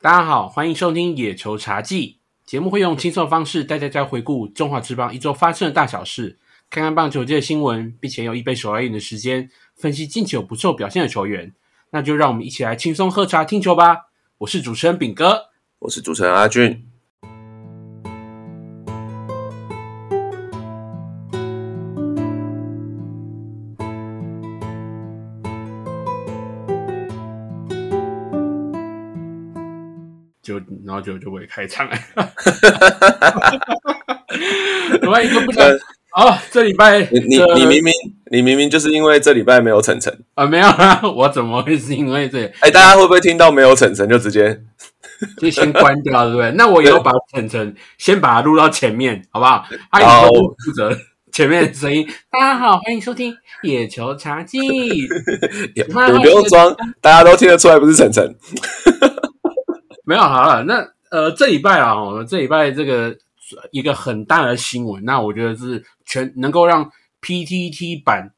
大家好，欢迎收听《野球茶记》节目，会用轻松的方式带大家回顾中华职棒一周发生的大小事，看看棒球界的新闻，并且用一杯手摇饮的时间分析近期有不错表现的球员。那就让我们一起来轻松喝茶听球吧！我是主持人炳哥，我是主持人阿俊。后就就会开唱了，另外一个不想哦，这礼拜你你你明明你明明就是因为这礼拜没有晨晨啊，没有啊，我怎么会是因为这？哎，大家会不会听到没有晨晨就直接就先关掉，对不对？那我以后把晨晨先把它录到前面，好不好？他以后负责前面的声音。大家好，欢迎收听野球茶记。你不用装，大家都听得出来不是晨晨。没有好了，那呃，这礼拜啊，我这礼拜这个一个很大的新闻，那我觉得是全能够让 PTT 版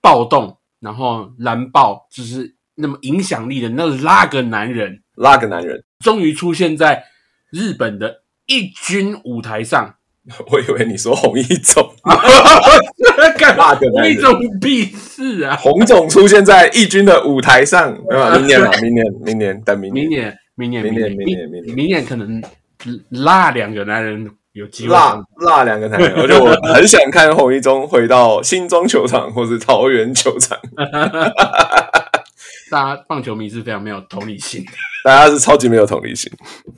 暴动，然后蓝暴就是那么影响力的那那个男人，那个男人终于出现在日本的一军舞台上。我以为你说红一总，干嘛？红一总屁事啊！红总出现在义军的舞台上，明年嘛，明年，明年等明明年。明年，明年，明年，明年，明年可能那两个男人有机会。那那两个男人，而且我 很想看洪一中回到新庄球场或是桃园球场。大家棒球迷是非常没有同理心，大家是超级没有同理心。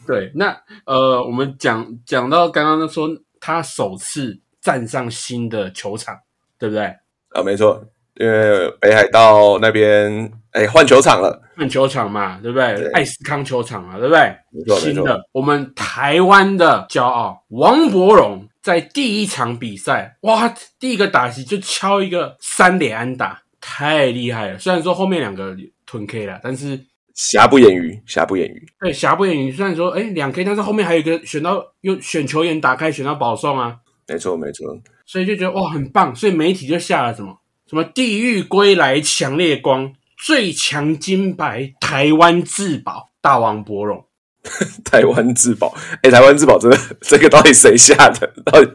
对，那呃，我们讲讲到刚刚说他首次站上新的球场，对不对？啊，没错。因为北海道那边哎换球场了，换球场嘛，对不对？艾斯康球场嘛，对不对？没错，新的，我们台湾的骄傲王伯荣在第一场比赛，哇，第一个打击就敲一个三连安打，太厉害了。虽然说后面两个吞 K 了，但是瑕不掩瑜，瑕不掩瑜。对，瑕不掩瑜。虽然说哎两 K，但是后面还有一个选到又选球员打开选到保送啊，没错没错。所以就觉得哇很棒，所以媒体就下了什么？什么地狱归来强烈光最强金牌台湾至宝大王博荣，台湾至宝哎，台湾至宝真的 这个到底谁下的？到底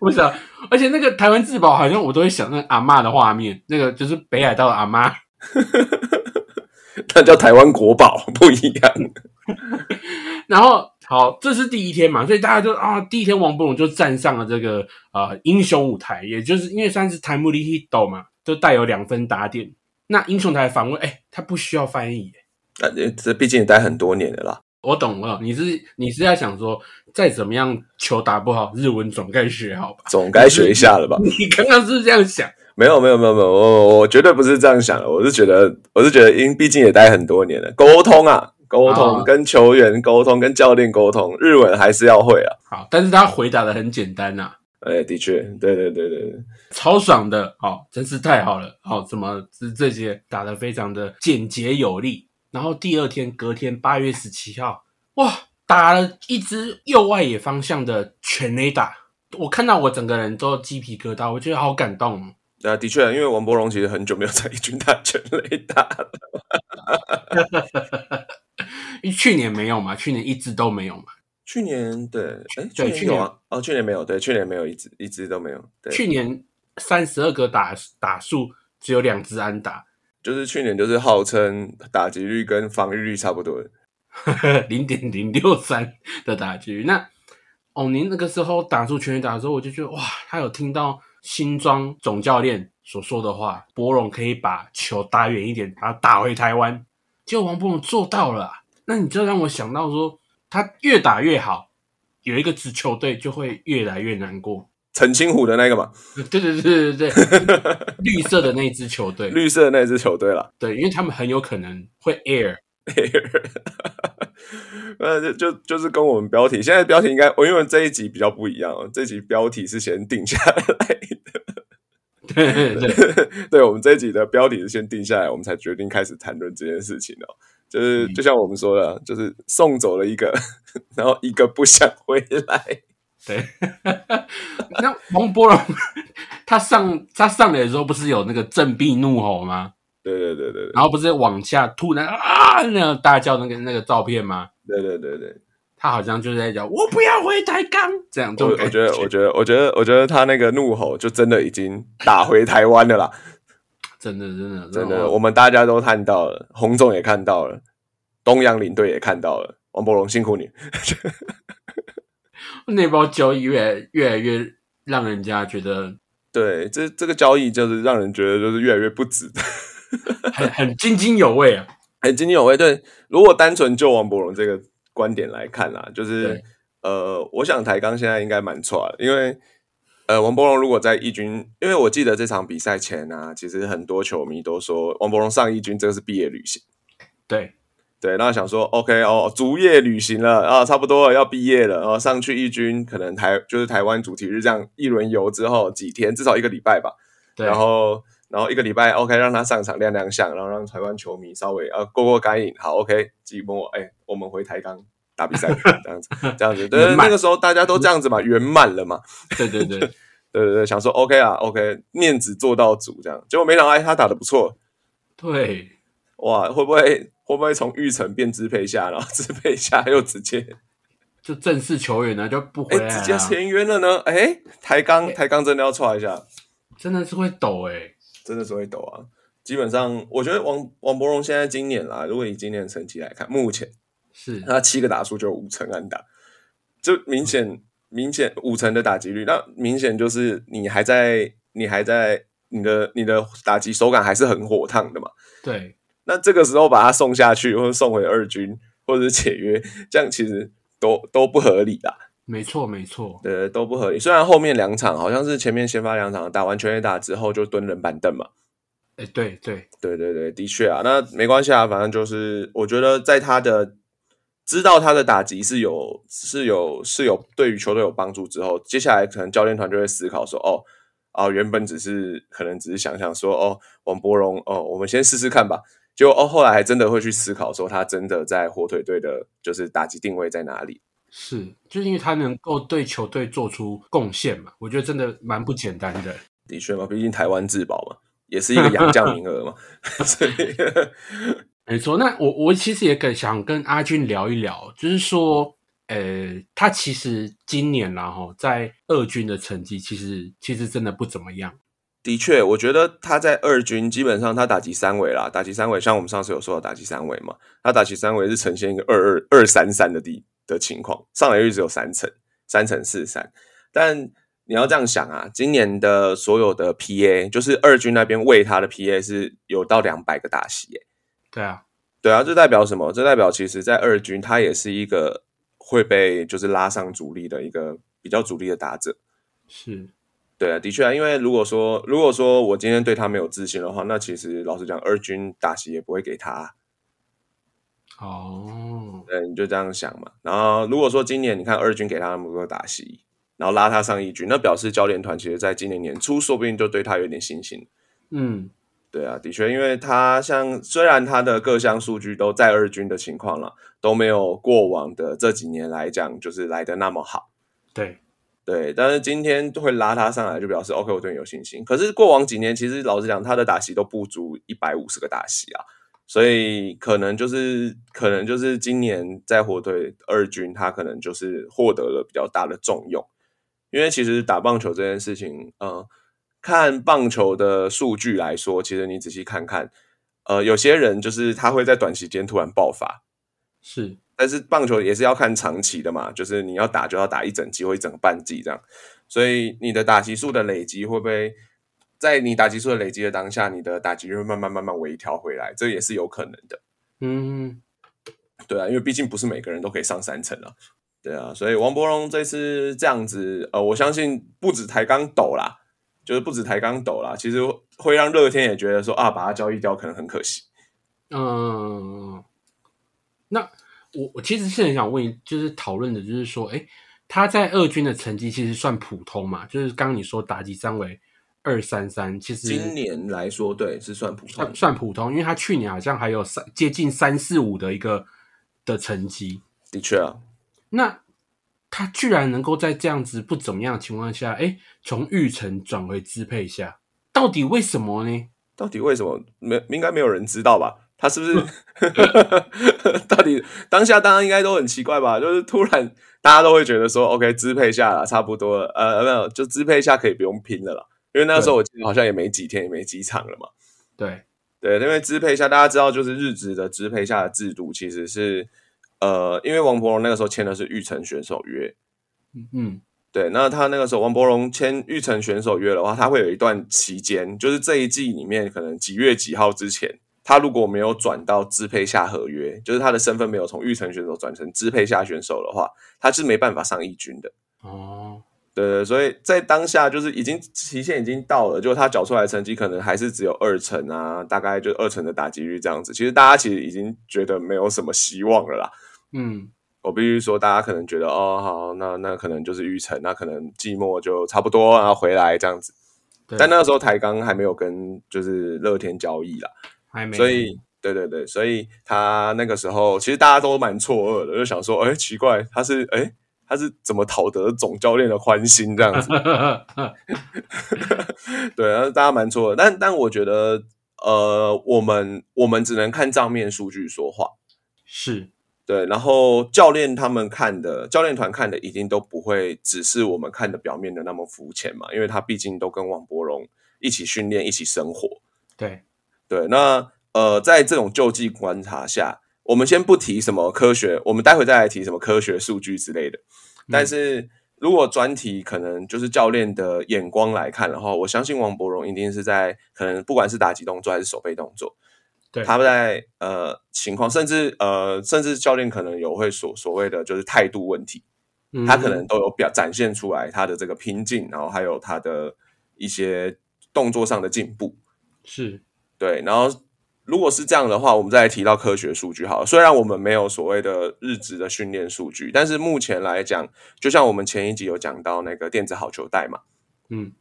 不是啊？而且那个台湾至宝好像我都会想那阿妈的画面，那个就是北海道的阿妈，那叫台湾国宝不一样。然后好，这是第一天嘛，所以大家就啊，第一天王博龙就站上了这个呃英雄舞台，也就是因为算是台木里 hit 嘛。就带有两分打点。那英雄台反问：“哎，他不需要翻译？啊，这毕竟也待很多年了啦。”我懂了，你是你是在想说，再怎么样球打不好，日文总该学好吧？总该学一下了吧？你刚刚是这样想？没有没有没有没有，我我绝对不是这样想的。我是觉得我是觉得，因毕竟也待很多年了，沟通啊，沟通跟球员沟通，跟教练沟通，日文还是要会啊。好，但是他回答的很简单呐。哎，的确，对对对对对，超爽的，好，真是太好了，好，怎么是这些打的非常的简洁有力，然后第二天隔天八月十七号，哇，打了一支右外野方向的全垒打，我看到我整个人都鸡皮疙瘩，我觉得好感动。啊，的确，因为王柏荣其实很久没有在一军打全垒打了，去年没有嘛，去年一直都没有嘛。去年对，哎，对，去年啊，哦，去年没有，对，去年没有一只一只都没有。去年三十二个打打数只有两只安打，就是去年就是号称打击率跟防御率差不多，零点零六三的打击率。那哦，您那个时候打出全垒打的时候，我就觉得哇，他有听到新庄总教练所说的话，博龙可以把球打远一点，把它打回台湾。结果王博龙做到了，那你就让我想到说。他越打越好，有一个支球队就会越来越难过。陈清虎的那个嘛，对对对对对，绿色的那支球队，绿色的那支球队了。对，因为他们很有可能会 air air，呃，就就就是跟我们标题，现在标题应该我因为这一集比较不一样哦，这集标题是先定下来的。对对对，对 我们这一集的标题是先定下来，我们才决定开始谈论这件事情哦。就是就像我们说的，就是送走了一个，然后一个不想回来。对，那王波龙他上他上来的时候，不是有那个振臂怒吼吗？对对对对，然后不是往下突然啊那样大叫那个那个照片吗？对对对对，他好像就是在讲我不要回台钢这样。我我觉得，我觉得，我觉得，我觉得他那个怒吼就真的已经打回台湾的啦。真的，真的，真的，我们大家都看到了，洪总也看到了，东洋领队也看到了，王伯龙辛苦你。那包交易越越来越让人家觉得，对，这这个交易就是让人觉得就是越来越不值，很很津津有味啊，很津津有味。对，如果单纯就王伯龙这个观点来看啊，就是呃，我想台钢现在应该蛮错的，因为。呃，王柏荣如果在义军，因为我记得这场比赛前啊，其实很多球迷都说王柏荣上义军这个是毕业旅行。对对，那想说 OK 哦，逐业旅行了啊，差不多要毕业了，然后上去义军，可能台就是台湾主题日这样一轮游之后几天，至少一个礼拜吧。对，然后然后一个礼拜 OK 让他上场亮亮相，然后让台湾球迷稍微呃过过干瘾。好 OK，寂寞哎，我们回台钢。打比赛 这样子，这样子，对，那个时候大家都这样子嘛，圆满了嘛。对对对，对 对对，想说 OK 啊，OK，面子做到主这样，结果没想到哎他打的不错。对，哇，会不会会不会从玉成变支配下，然后 支配下又直接就正式球员呢就不回来，直接签约了呢？哎，抬杠抬杠真的要踹一下，真的是会抖哎，真的是会抖啊。基本上，我觉得王王博荣现在今年啦，如果以今年的成绩来看，目前。是，那七个打数就五成安打，就明显明显五成的打击率，那明显就是你还在你还在你的你的打击手感还是很火烫的嘛。对，那这个时候把他送下去，或者送回二军，或者是解约，这样其实都都不合理啦。没错，没错，对，都不合理。虽然后面两场好像是前面先发两场打完全垒打之后就蹲人板凳嘛。哎，对对对对对，的确啊，那没关系啊，反正就是我觉得在他的。知道他的打击是有是有是有对于球队有帮助之后，接下来可能教练团就会思考说：哦啊，原本只是可能只是想想说：哦，王柏荣哦，我们先试试看吧。结果哦，后来还真的会去思考说，他真的在火腿队的就是打击定位在哪里？是，就是因为他能够对球队做出贡献嘛？我觉得真的蛮不简单的。的确嘛，毕竟台湾自保嘛，也是一个洋将名额嘛，所以。没错，那我我其实也跟想跟阿俊聊一聊，就是说，呃，他其实今年然后在二军的成绩，其实其实真的不怎么样。的确，我觉得他在二军基本上他打击三围啦，打击三围，像我们上次有说到打击三围嘛，他打击三围是呈现一个二二二三三的地的情况，上垒率只有三成，三成四三。但你要这样想啊，今年的所有的 PA，就是二军那边喂他的 PA 是有到两百个打席，对啊，对啊，这代表什么？这代表其实，在二军他也是一个会被就是拉上主力的一个比较主力的打者。是，对啊，的确啊，因为如果说如果说我今天对他没有自信的话，那其实老实讲，二军打席也不会给他。哦，对，你就这样想嘛。然后如果说今年你看二军给他那么多打席，然后拉他上一军，那表示教练团其实在今年年初说不定就对他有点信心。嗯。对啊，的确，因为他像虽然他的各项数据都在二军的情况了，都没有过往的这几年来讲，就是来的那么好。对对，但是今天会拉他上来，就表示 OK，我对你有信心。可是过往几年，其实老实讲，他的打席都不足一百五十个打席啊，所以可能就是可能就是今年在火腿二军，他可能就是获得了比较大的重用。因为其实打棒球这件事情，嗯。看棒球的数据来说，其实你仔细看看，呃，有些人就是他会在短时间突然爆发，是，但是棒球也是要看长期的嘛，就是你要打就要打一整季或一整个半季这样，所以你的打击数的累积会不会在你打击数的累积的当下，你的打击会慢慢慢慢微调回来，这也是有可能的。嗯，对啊，因为毕竟不是每个人都可以上三层啊，对啊，所以王伯荣这次这样子，呃，我相信不止抬杠抖啦。就是不止抬杠抖啦，其实会让乐天也觉得说啊，把它交易掉可能很可惜。嗯，那我我其实是很想问，就是讨论的，就是说，哎，他在二军的成绩其实算普通嘛？就是刚刚你说打击三围二三三，其实今年来说，对，是算普通，算普通，因为他去年好像还有三接近三四五的一个的成绩。的确啊，那。他居然能够在这样子不怎么样的情况下，哎，从玉成转回支配下，到底为什么呢？到底为什么？没应该没有人知道吧？他是不是？到底当下大家应该都很奇怪吧？就是突然大家都会觉得说，OK，支配下了，差不多了，呃，没有，就支配下可以不用拼了啦。因为那时候我记得好像也没几天，也没几场了嘛。对对，因为支配下，大家知道，就是日职的支配下的制度其实是，呃，因为王柏荣那个时候签的是玉成选手约，嗯，对，那他那个时候王柏荣签玉成选手约的话，他会有一段期间，就是这一季里面可能几月几号之前，他如果没有转到支配下合约，就是他的身份没有从玉成选手转成支配下选手的话，他是没办法上一军的。哦，对对，所以在当下就是已经期限已经到了，就他缴出来的成绩可能还是只有二成啊，大概就二成的打击率这样子。其实大家其实已经觉得没有什么希望了啦。嗯，我必须说，大家可能觉得哦，好，那那可能就是玉成，那可能季末就差不多，然后回来这样子。但那个时候台钢还没有跟就是乐天交易啦，还没，所以对对对，所以他那个时候其实大家都蛮错愕的，就想说，哎，奇怪，他是哎他是怎么讨得总教练的欢心这样子？对，然后大家蛮错愕，但但我觉得，呃，我们我们只能看账面数据说话，是，对，然后教练他们看的，教练团看的一定都不会只是我们看的表面的那么肤浅嘛，因为他毕竟都跟王柏荣一起训练，一起生活。对，对，那呃，在这种救济观察下，我们先不提什么科学，我们待会再来提什么科学数据之类的。但是如果专题可能就是教练的眼光来看的话，我相信王柏荣一定是在可能不管是打击动作还是手背动作，对，他在呃情况，甚至呃甚至教练可能有会所所谓的就是态度问题，嗯他可能都有表展现出来他的这个拼劲，然后还有他的一些动作上的进步。是，对，然后如果是这样的话，我们再来提到科学数据好了。虽然我们没有所谓的日值的训练数据，但是目前来讲，就像我们前一集有讲到那个电子好球带嘛，嗯，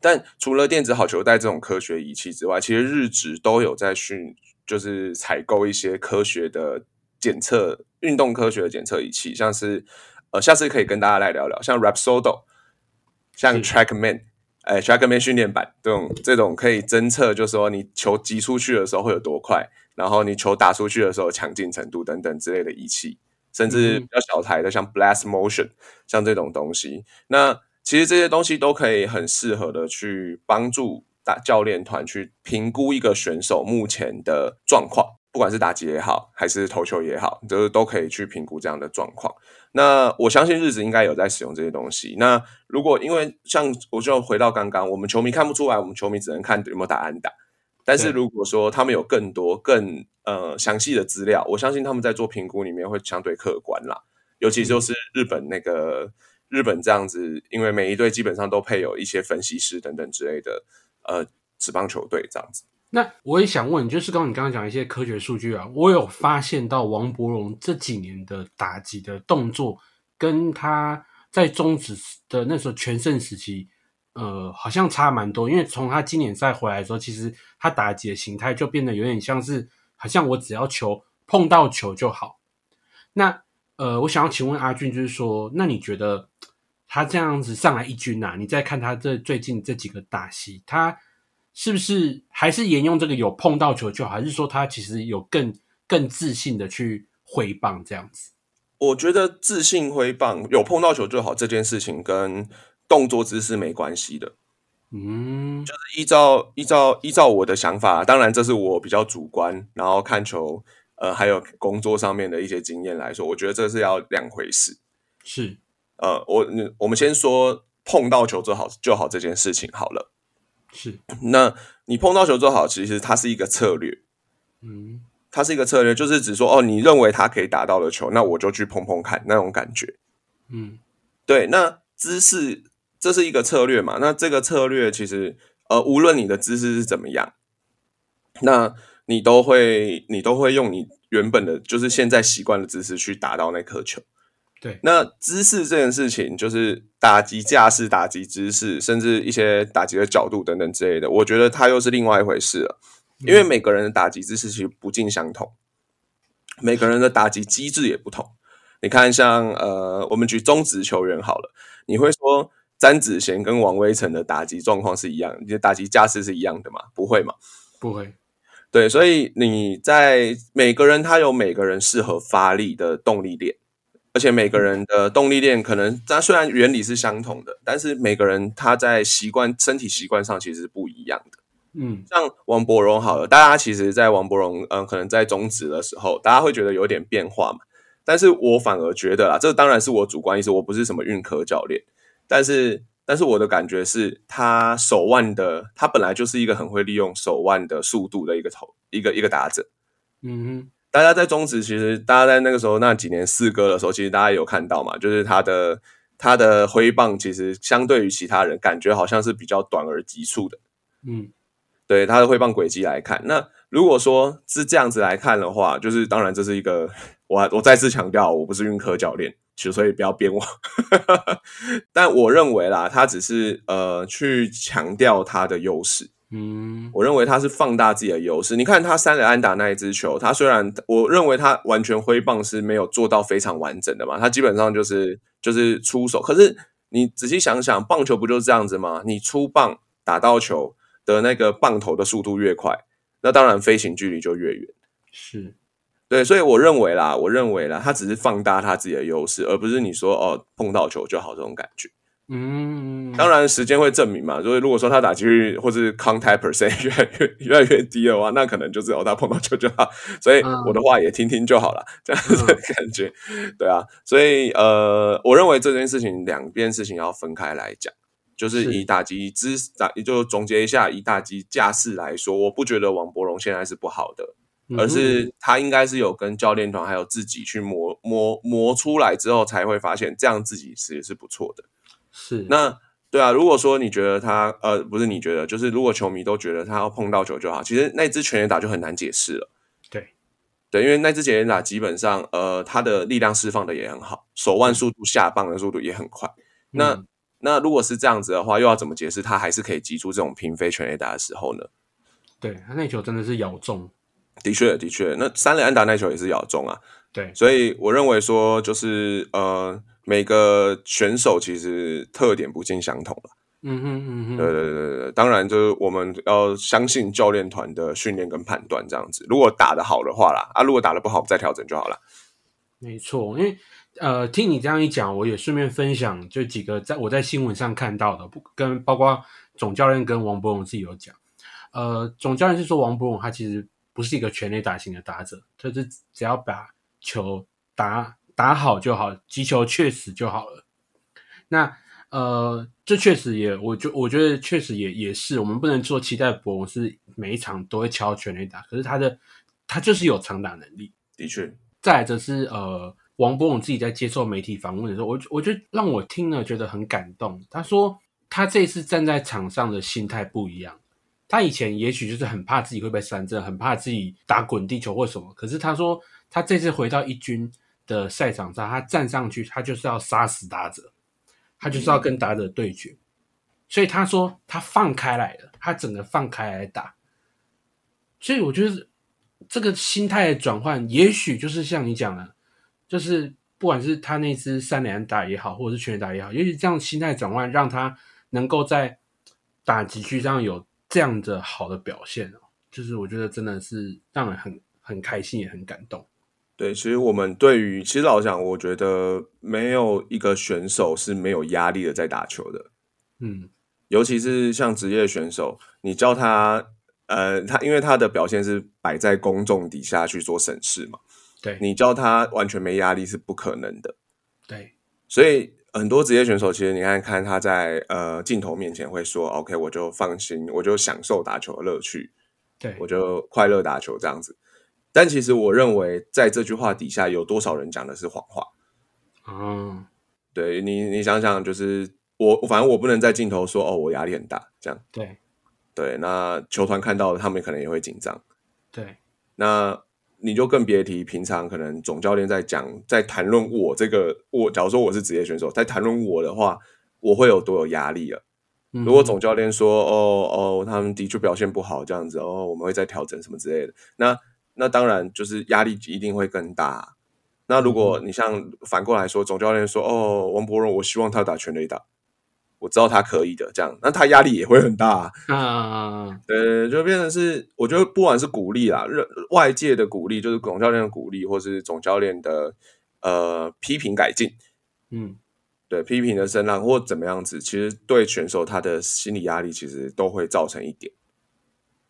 但除了电子好球带这种科学仪器之外，其实日值都有在训，就是采购一些科学的检测、运动科学的检测仪器，像是呃，下次可以跟大家来聊聊，像 Rapsodo，像 TrackMan。哎，TrackMan 训练版这种这种可以侦测，就是说你球击出去的时候会有多快，然后你球打出去的时候强劲程度等等之类的仪器，甚至嗯比较小台的像 Blast Motion 像这种东西，那其实这些东西都可以很适合的去帮助打教练团去评估一个选手目前的状况，不管是打击也好，还是投球也好，就是都可以去评估这样的状况。那我相信日子应该有在使用这些东西。那如果因为像我就回到刚刚，我们球迷看不出来，我们球迷只能看有没有打安打。但是如果说他们有更多更呃详细的资料，我相信他们在做评估里面会相对客观啦。尤其就是日本那个日本这样子，因为每一队基本上都配有一些分析师等等之类的呃职棒球队这样子。那我也想问，就是刚刚你刚刚讲一些科学数据啊，我有发现到王柏荣这几年的打击的动作，跟他在中职的那时候全盛时期，呃，好像差蛮多。因为从他今年赛回来的时候，其实他打击的形态就变得有点像是，好像我只要球碰到球就好。那呃，我想要请问阿俊，就是说，那你觉得他这样子上来一军啊，你再看他这最近这几个打戏，他是不是还是沿用这个有碰到球就好，还是说他其实有更更自信的去挥棒这样子？我觉得自信挥棒有碰到球就好这件事情跟动作姿势没关系的。嗯，就是依照依照依照我的想法，当然这是我比较主观，然后看球呃还有工作上面的一些经验来说，我觉得这是要两回事。是呃，我我们先说碰到球就好就好这件事情好了。是，那你碰到球就好，其实它是一个策略，嗯它是一个策略，就是指说哦，你认为它可以打到的球，那我就去碰碰看那种感觉。嗯对，那姿势这是一个策略嘛？那这个策略其实呃，无论你的姿势是怎么样，那你都会你都会用你原本的，就是现在习惯的姿势去打到那颗球。对，那姿势这件事情，就是打击架势、打击姿势，甚至一些打击的角度等等之类的，我觉得它又是另外一回事了。因为每个人的打击姿势其实不尽相同，每个人的打击机制也不同。你看像，呃，我们举中职球员好了，你会说詹子贤跟王威成的打击状况是一样，你的打击架势是一样的吗？不会嘛？不会，对，所以你在每个人他有每个人适合发力的动力链，而且每个人的动力链可能，它虽然原理是相同的，但是每个人他在习惯身体习惯上其实是不一样的。嗯，像王伯荣好了，大家其实，在王伯荣，嗯，可能在中职的时候，大家会觉得有点变化嘛。但是我反而觉得啦，这当然是我主观意识，我不是什么运科教练，但是。但是我的感觉是，他手腕的，他本来就是一个很会利用手腕的速度的一个投一个一个打者。嗯哼，大家在中职，其实大家在那个时候那几年四哥的时候，其实大家有看到嘛，就是他的他的挥棒，其实相对于其他人，感觉好像是比较短而急促的。嗯，对他的挥棒轨迹来看，那如果说是这样子来看的话，就是当然这是一个，我我再次强调，我不是运科教练。所以不要编我，但我认为啦，他只是呃去强调他的优势。嗯，我认为他是放大自己的优势。你看他三垒安打那一支球，他虽然我认为他完全挥棒是没有做到非常完整的嘛，他基本上就是就是出手。可是你仔细想想，棒球不就是这样子吗？你出棒打到球的那个棒头的速度越快，那当然飞行距离就越远。是。对，所以我认为啦，我认为啦，他只是放大他自己的优势，而不是你说哦碰到球就好这种感觉。嗯，当然时间会证明嘛。所以如果说他打击率或是 contact percent 越来越越来越低的话，那可能就是哦他碰到球就好。所以我的话也听听就好了，这样子的感觉。对啊，所以呃，我认为这件事情两边事情要分开来讲，就是以打击姿打，就总结一下，以打击架势来说，我不觉得王伯荣现在是不好的。而是他应该是有跟教练团还有自己去磨磨磨出来之后，才会发现这样自己其实是不错的。是那对啊，如果说你觉得他呃不是你觉得，就是如果球迷都觉得他要碰到球就好，其实那支全垒打就很难解释了。对对，因为那支全垒打基本上呃他的力量释放的也很好，手腕速度下棒的速度也很快。那那如果是这样子的话，又要怎么解释他还是可以击出这种平飞全垒打的时候呢？对他那球真的是咬中。的确，的确，那三垒安打那球也是咬中啊。对，所以我认为说，就是呃，每个选手其实特点不尽相同了。嗯哼嗯哼，对对对对当然就是我们要相信教练团的训练跟判断这样子。如果打得好的话啦，啊，如果打得不好再调整就好了。没错，因为呃，听你这样一讲，我也顺便分享就几个在我在新闻上看到的，不跟包括总教练跟王博荣自己有讲。呃，总教练是说王博荣他其实。不是一个全垒打型的打者，他是只要把球打打好就好，击球确实就好了。那呃，这确实也，我就我觉得确实也也是，我们不能说期待博龙是每一场都会敲全垒打，可是他的他就是有长打能力。的确，再者是呃，王博龙自己在接受媒体访问的时候，我我觉得让我听了觉得很感动。他说他这次站在场上的心态不一样。他以前也许就是很怕自己会被三振，很怕自己打滚地球或什么。可是他说，他这次回到一军的赛场上，他站上去，他就是要杀死打者，他就是要跟打者对决。所以他说，他放开来了，他整个放开来打。所以我觉得这个心态的转换，也许就是像你讲的，就是不管是他那支三连打也好，或者是全垒打也好，也许这样心态转换，让他能够在打击区上有。这样的好的表现哦，就是我觉得真的是让人很很开心，也很感动。对，其实我们对于其实老实讲，我觉得没有一个选手是没有压力的在打球的。嗯，尤其是像职业选手，你叫他呃，他因为他的表现是摆在公众底下去做审视嘛，对你叫他完全没压力是不可能的。对，所以。很多职业选手其实你看看他在呃镜头面前会说：“OK，我就放心，我就享受打球的乐趣，对我就快乐打球这样子。”但其实我认为，在这句话底下有多少人讲的是谎话？嗯，对你，你想想，就是我，反正我不能在镜头说：“哦，我压力很大。”这样对对，那球团看到了，他们可能也会紧张。对，那。你就更别提平常可能总教练在讲在谈论我这个我，假如说我是职业选手，在谈论我的话，我会有多有压力了。如果总教练说哦哦，他们的确表现不好这样子哦，我们会再调整什么之类的，那那当然就是压力一定会更大。那如果你像反过来说，总教练说哦，王博荣，我希望他打全垒打，我知道他可以的，这样，那他压力也会很大、啊。啊，对，就变成是，我觉得不管是鼓励啦，外界的鼓励，就是总教练的鼓励，或是总教练的呃批评改进，嗯。对批评的声浪或怎么样子，其实对选手他的心理压力其实都会造成一点，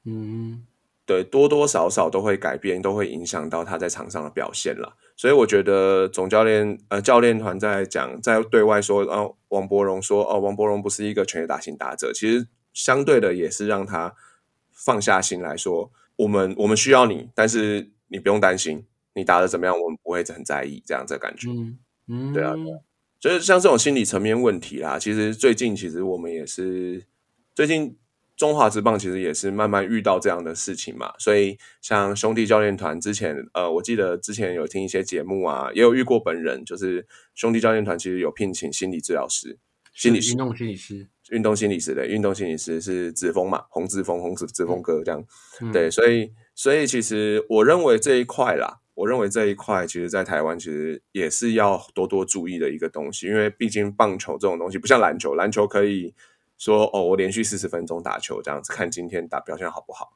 嗯对，多多少少都会改变，都会影响到他在场上的表现了。所以我觉得总教练呃教练团在讲，在对外说，哦，王伯荣说，哦，王伯荣不是一个全垒打型打者，其实相对的也是让他放下心来说，我们我们需要你，但是你不用担心，你打的怎么样，我们不会很在意，这样这感觉。嗯嗯，对啊对就是像这种心理层面问题啦，其实最近其实我们也是最近中华职棒其实也是慢慢遇到这样的事情嘛，所以像兄弟教练团之前，呃，我记得之前有听一些节目啊，也有遇过本人，就是兄弟教练团其实有聘请心理治疗师、心理师。运、动心理师，运动心理师的运动心理师是子峰嘛，洪志峰、洪子志峰哥这样，嗯。对，所以所以其实我认为这一块啦，我认为这一块其实在台湾其实也是要多多注意的一个东西，因为毕竟棒球这种东西不像篮球，篮球可以说哦，我连续四十分钟打球这样子，看今天打表现好不好。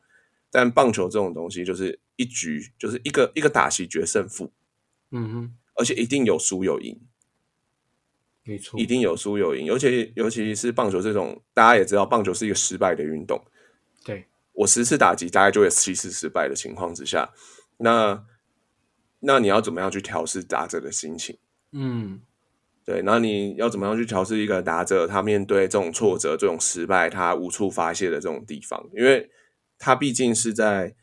但棒球这种东西就是一局就是一个一个打席决胜负，嗯哼，而且一定有输有赢，没错，一定有输有赢，尤其尤其是棒球这种，大家也知道，棒球是一个失败的运动。对，我十次打击大概就有七次失败的情况之下，那那你要怎么样去调试打者的心情？嗯对，那你要怎么样去调试一个打者他面对这种挫折、这种失败，他无处发泄的这种地方？因为他毕竟是在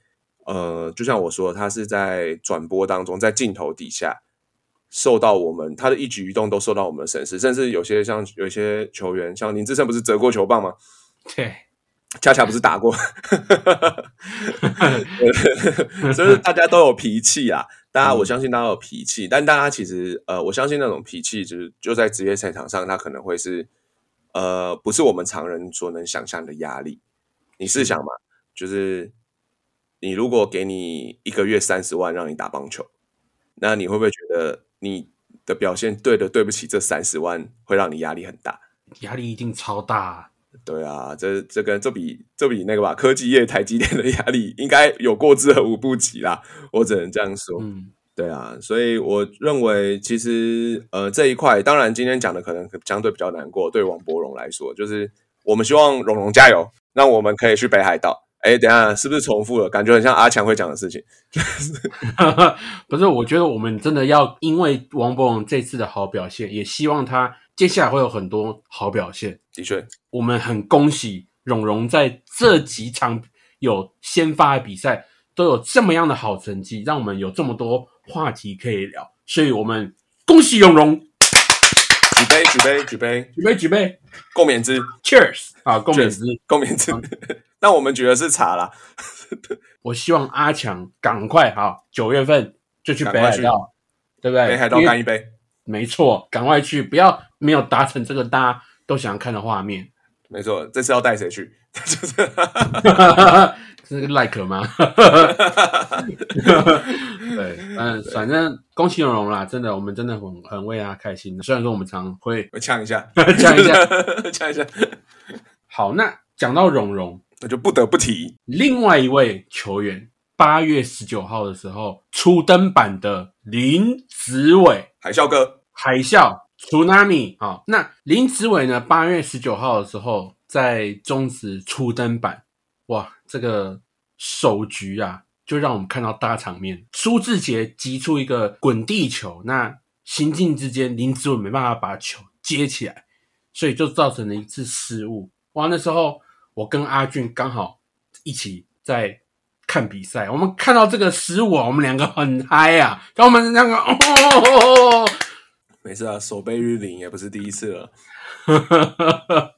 呃，就像我说，他是在转播当中，在镜头底下受到我们他的一举一动都受到我们的审视，甚至有些像有些球员，像林志胜不是折过球棒吗？对，恰恰不是打过，就是大家都有脾气啊。大家，我相信大家有脾气，但大家其实，呃，我相信那种脾气，就是就在职业赛场上，他可能会是，呃，不是我们常人所能想象的压力。你试想嘛，就是你如果给你一个月三十万让你打棒球，那你会不会觉得你的表现对的对不起这三十万，会让你压力很大？压力一定超大啊，对啊，这这跟这比这比那个吧，科技业台积电的压力应该有过之而无不及啦，我只能这样说。嗯对啊，所以我认为其实呃这一块，当然今天讲的可能相对比较难过，对王柏荣来说，就是我们希望荣荣加油，让我们可以去北海道。哎，等一下是不是重复了？感觉很像阿强会讲的事情。不是，我觉得我们真的要因为王柏荣这次的好表现，也希望他接下来会有很多好表现。的确，我们很恭喜荣荣在这几场有先发的比赛都有这么样的好成绩，让我们有这么多话题可以聊，所以我们恭喜荣荣，举杯，举杯，举杯，举杯举杯共勉之，，Cheers 啊，共勉之。共勉之。那我们举的是茶啦，我希望阿强赶快好，九月份就去北海道，对不对？北海道干一杯。没错，赶快去，不要没有达成这个大家都想要看的画面。没错，这次要带谁去？就 是这是个 like 吗？对，嗯，反正恭喜荣荣啦，真的，我们真的很很为他开心。虽然说我们常会我呛一下，呛一下。呛一下，好，那讲到荣荣，那就不得不提另外一位球员，八月十九号的时候初登板的林子伟，海啸哥。海啸 tsunami 好，那林子伟呢？八月十九号的时候在中职初登板，哇，这个首局啊，就让我们看到大场面。苏志杰击出一个滚地球，那行进之间林子伟没办法把球接起来，所以就造成了一次失误。哇，那时候我跟阿俊刚好一起在。看比赛，我们看到这个失误啊，我们两个很嗨啊，然后我们两个哦，没事啊，手背日领也不是第一次了。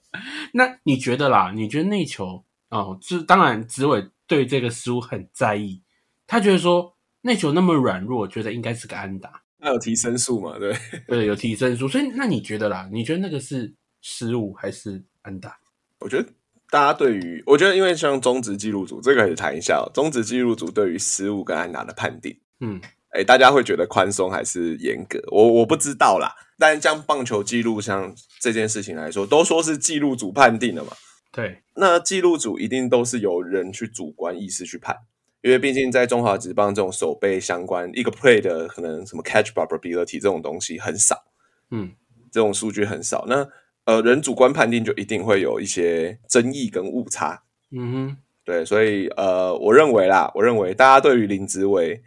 那你觉得啦？你觉得内球哦，就是当然，紫伟对这个失误很在意，他觉得说内球那么软弱，觉得应该是个安打，那有提升数嘛？对，对，有提升数。所以那你觉得啦？你觉得那个是失误还是安打？我觉得大家对于，我觉得因为像中职记录组这个可以谈一下、哦，中职记录组对于失误跟安打的判定。嗯哎，大家会觉得宽松还是严格？我我不知道啦。但像棒球记录像这件事情来说，都说是记录组判定的嘛。对，那记录组一定都是由人去主观意识去判，因为毕竟在中华职棒这种手背相关一个 play 的可能什么 catch probability 这种东西很少，嗯，这种数据很少。那呃，人主观判定就一定会有一些争议跟误差。嗯哼，对，所以呃，我认为啦，我认为大家对于林子伟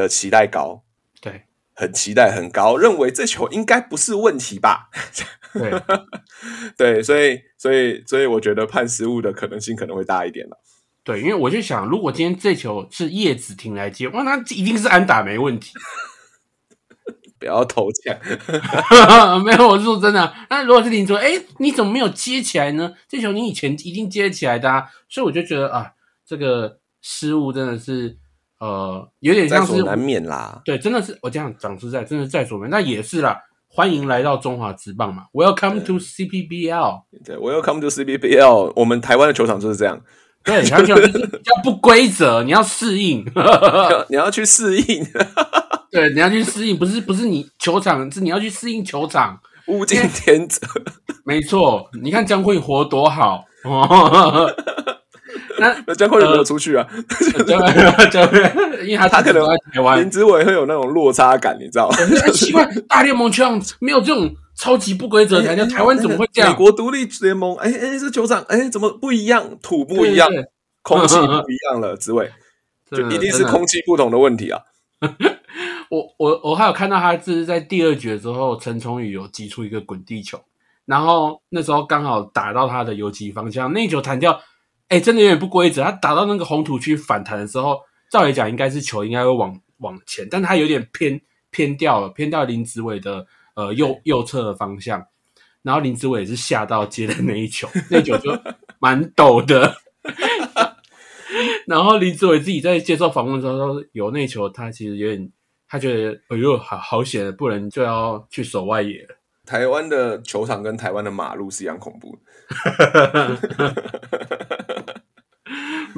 的期待高，对，很期待很高，认为这球应该不是问题吧？对，对，所以所以所以我觉得判失误的可能性可能会大一点了。对，因为我就想，如果今天这球是叶子婷来接，哇，那一定是安打没问题。不要投降，没有，我是说真的。那如果是林卓，哎，你怎么没有接起来呢？这球你以前一定接起来的，啊，所以我就觉得啊，这个失误真的是呃，有点像是难免啦。对，真的是我这样讲实在，真的在所难免。那也是啦，欢迎来到中华职棒嘛，Welcome to CPBL。对，Welcome to CPBL。我们台湾的球场就是这样。对，球场就是要不规则，你要适应，你要去适应。对，你要去适应，不是不是你球场，是你要去适应球场，物竞天择。没错，你看江慧活多好 那那江坤有没有出去啊？江坤，江坤，因为他他可能在台湾，林子伟会有那种落差感，你知道吗？奇怪，大联盟这样没有这种超级不规则，台叫台湾怎么会这样？美国独立联盟，哎哎，这球场，哎，怎么不一样？土不一样，空气不一样了，子伟，就一定是空气不同的问题啊。我我我还有看到他是在第二局的时候，陈崇宇有击出一个滚地球，然后那时候刚好打到他的游击方向，那球弹掉，哎，真的有点不规则。他打到那个红土区反弹的时候，照理讲应该是球应该会往往前，但他有点偏偏掉了，偏掉林子伟的呃右右侧的方向，然后林子伟也是吓到接的那一球，那球就蛮抖的。然后林子伟自己在接受访问的时候说，有那球他其实有点。他觉得哎呦，好好险，不然就要去守外野了。台湾的球场跟台湾的马路是一样恐怖。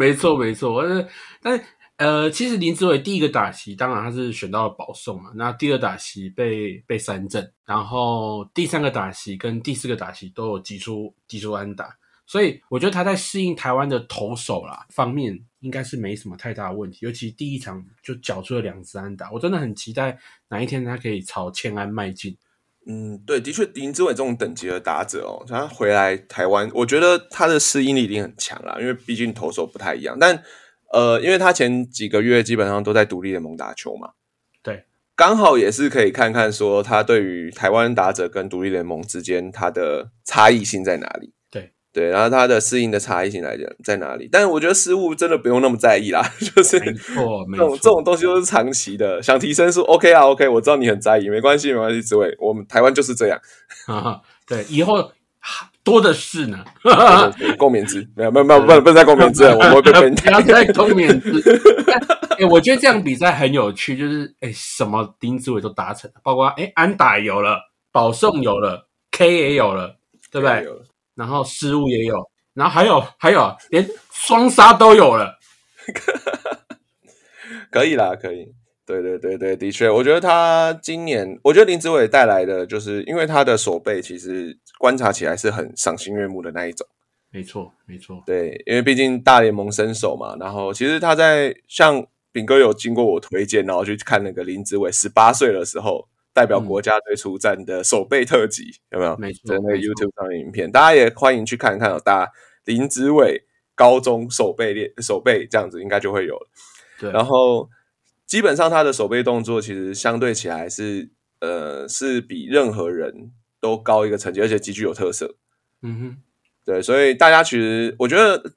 没错，没错。但是，但呃，其实林志伟第一个打席，当然他是选到了保送嘛。那第二打席被被三振，然后第三个打席跟第四个打席都有击出击出安打。所以我觉得他在适应台湾的投手啦方面，应该是没什么太大的问题。尤其第一场就缴出了两支安打，我真的很期待哪一天他可以朝千安迈进。嗯，对，的确，林志伟这种等级的打者哦，他回来台湾，我觉得他的适应力一定很强啦，因为毕竟投手不太一样。但呃，因为他前几个月基本上都在独立联盟打球嘛，对，刚好也是可以看看说他对于台湾打者跟独立联盟之间他的差异性在哪里。对，然后它的适应的差异性来讲在哪里？但是我觉得失误真的不用那么在意啦，就是没错，这种这种东西都是长期的，想提升是 OK 啊，OK，我知道你很在意，没关系，没关系，志伟，我们台湾就是这样。对，以后多的是呢。共勉之，没有没有没有，不能不能再共勉之了，我们会被 喷不要再共勉之。哎，我觉得这样比赛很有趣，就是哎，什么丁志伟都达成了，包括哎安打有了，保送有了，K 也有了，对不对？然后失误也有，然后还有还有，连双杀都有了，可以啦，可以，对对对对，的确，我觉得他今年，我觉得林子伟带来的，就是因为他的手背其实观察起来是很赏心悦目的那一种，没错没错，对，因为毕竟大联盟身手嘛，然后其实他在像炳哥有经过我推荐，然后去看那个林子伟十八岁的时候。代表国家队出战的手背特辑有没有？没错，在那个 YouTube 上的影片，大家也欢迎去看看哦。大家林子伟高中手背练手背这样子，应该就会有了。对，然后基本上他的手背动作其实相对起来是呃是比任何人都高一个层级，而且极具有特色。嗯哼，对，所以大家其实我觉得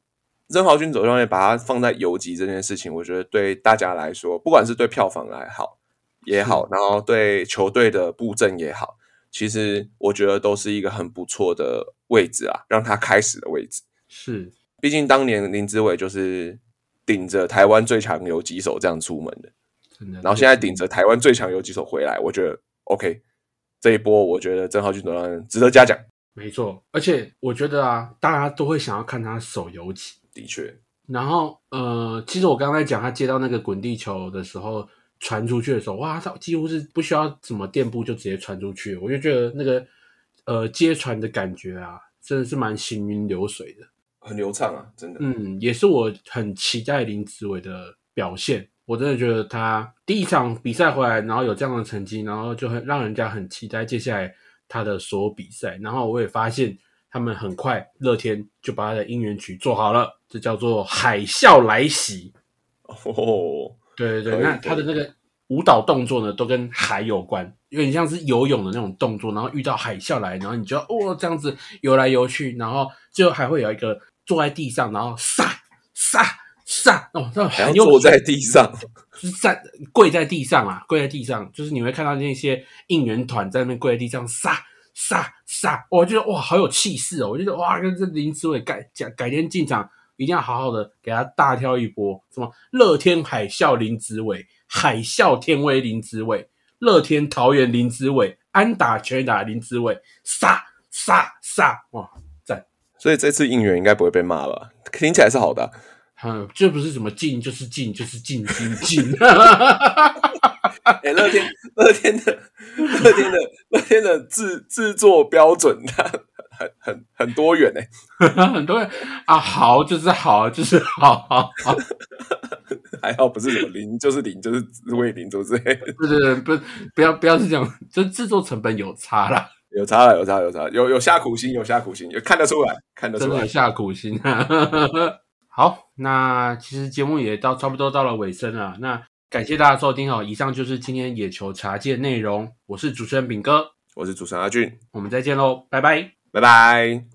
曾豪军走上面把它放在游击这件事情，我觉得对大家来说，不管是对票房来好。也好，然后对球队的布阵也好，其实我觉得都是一个很不错的位置啊，让他开始的位置。是，毕竟当年林志伟就是顶着台湾最强游击手这样出门的，真的。然后现在顶着台湾最强游击手回来，我觉得 OK，这一波我觉得郑浩俊总值得嘉奖。没错，而且我觉得啊，大家都会想要看他手游击。的确。然后呃，其实我刚才讲他接到那个滚地球的时候。传出去的时候，哇，它几乎是不需要什么垫步就直接传出去，我就觉得那个呃接传的感觉啊，真的是蛮行云流水的。很流畅啊，真的。嗯，也是我很期待林子伟的表现。我真的觉得他第一场比赛回来，然后有这样的成绩，然后就很让人家很期待接下来他的所有比赛。然后我也发现他们很快乐天就把他的应援曲做好了，这叫做《海啸来袭》。哦，对对对，那他的那个舞蹈动作呢，都跟海有关，有点像是游泳的那种动作，然后遇到海啸来，然后你就要哦这样子游来游去，然后最后还会有一个坐在地上，然后撒撒撒哦，那还很有要坐在地上，就是站跪在地上啊，跪在地上，就是你会看到那些应援团在那边跪在地上撒撒撒，我觉得哇好有气势哦，我觉得哇跟这林志伟改改改天进场一定要好好的给他大挑一波，什么乐天海啸林志伟，海啸天威林志伟，乐天桃园林志伟，安打全打林志伟，杀杀杀，哇赞！所以这次应援应该不会被骂吧？听起来是好的啊、嗯，这不是什么进就是进就是进进进。哎、乐天乐天的乐天的乐天的制制作标准，它很很很多元哎、很多元 啊，好就是好，就是好，好，好，还好不是什么零就是零就是自卫零之类的，不是不是不要不要是这样，就制作成本有差啦，有差了有差有差，有有下苦心有下苦心，有看得出来看得出来。下苦心啊。好，那其实节目也到差不多到了尾声了，那感谢大家收听哦。以上就是今天野球茶记的内容，我是主持人炳哥，我是主持人阿俊，我们再见喽，拜拜。拜拜。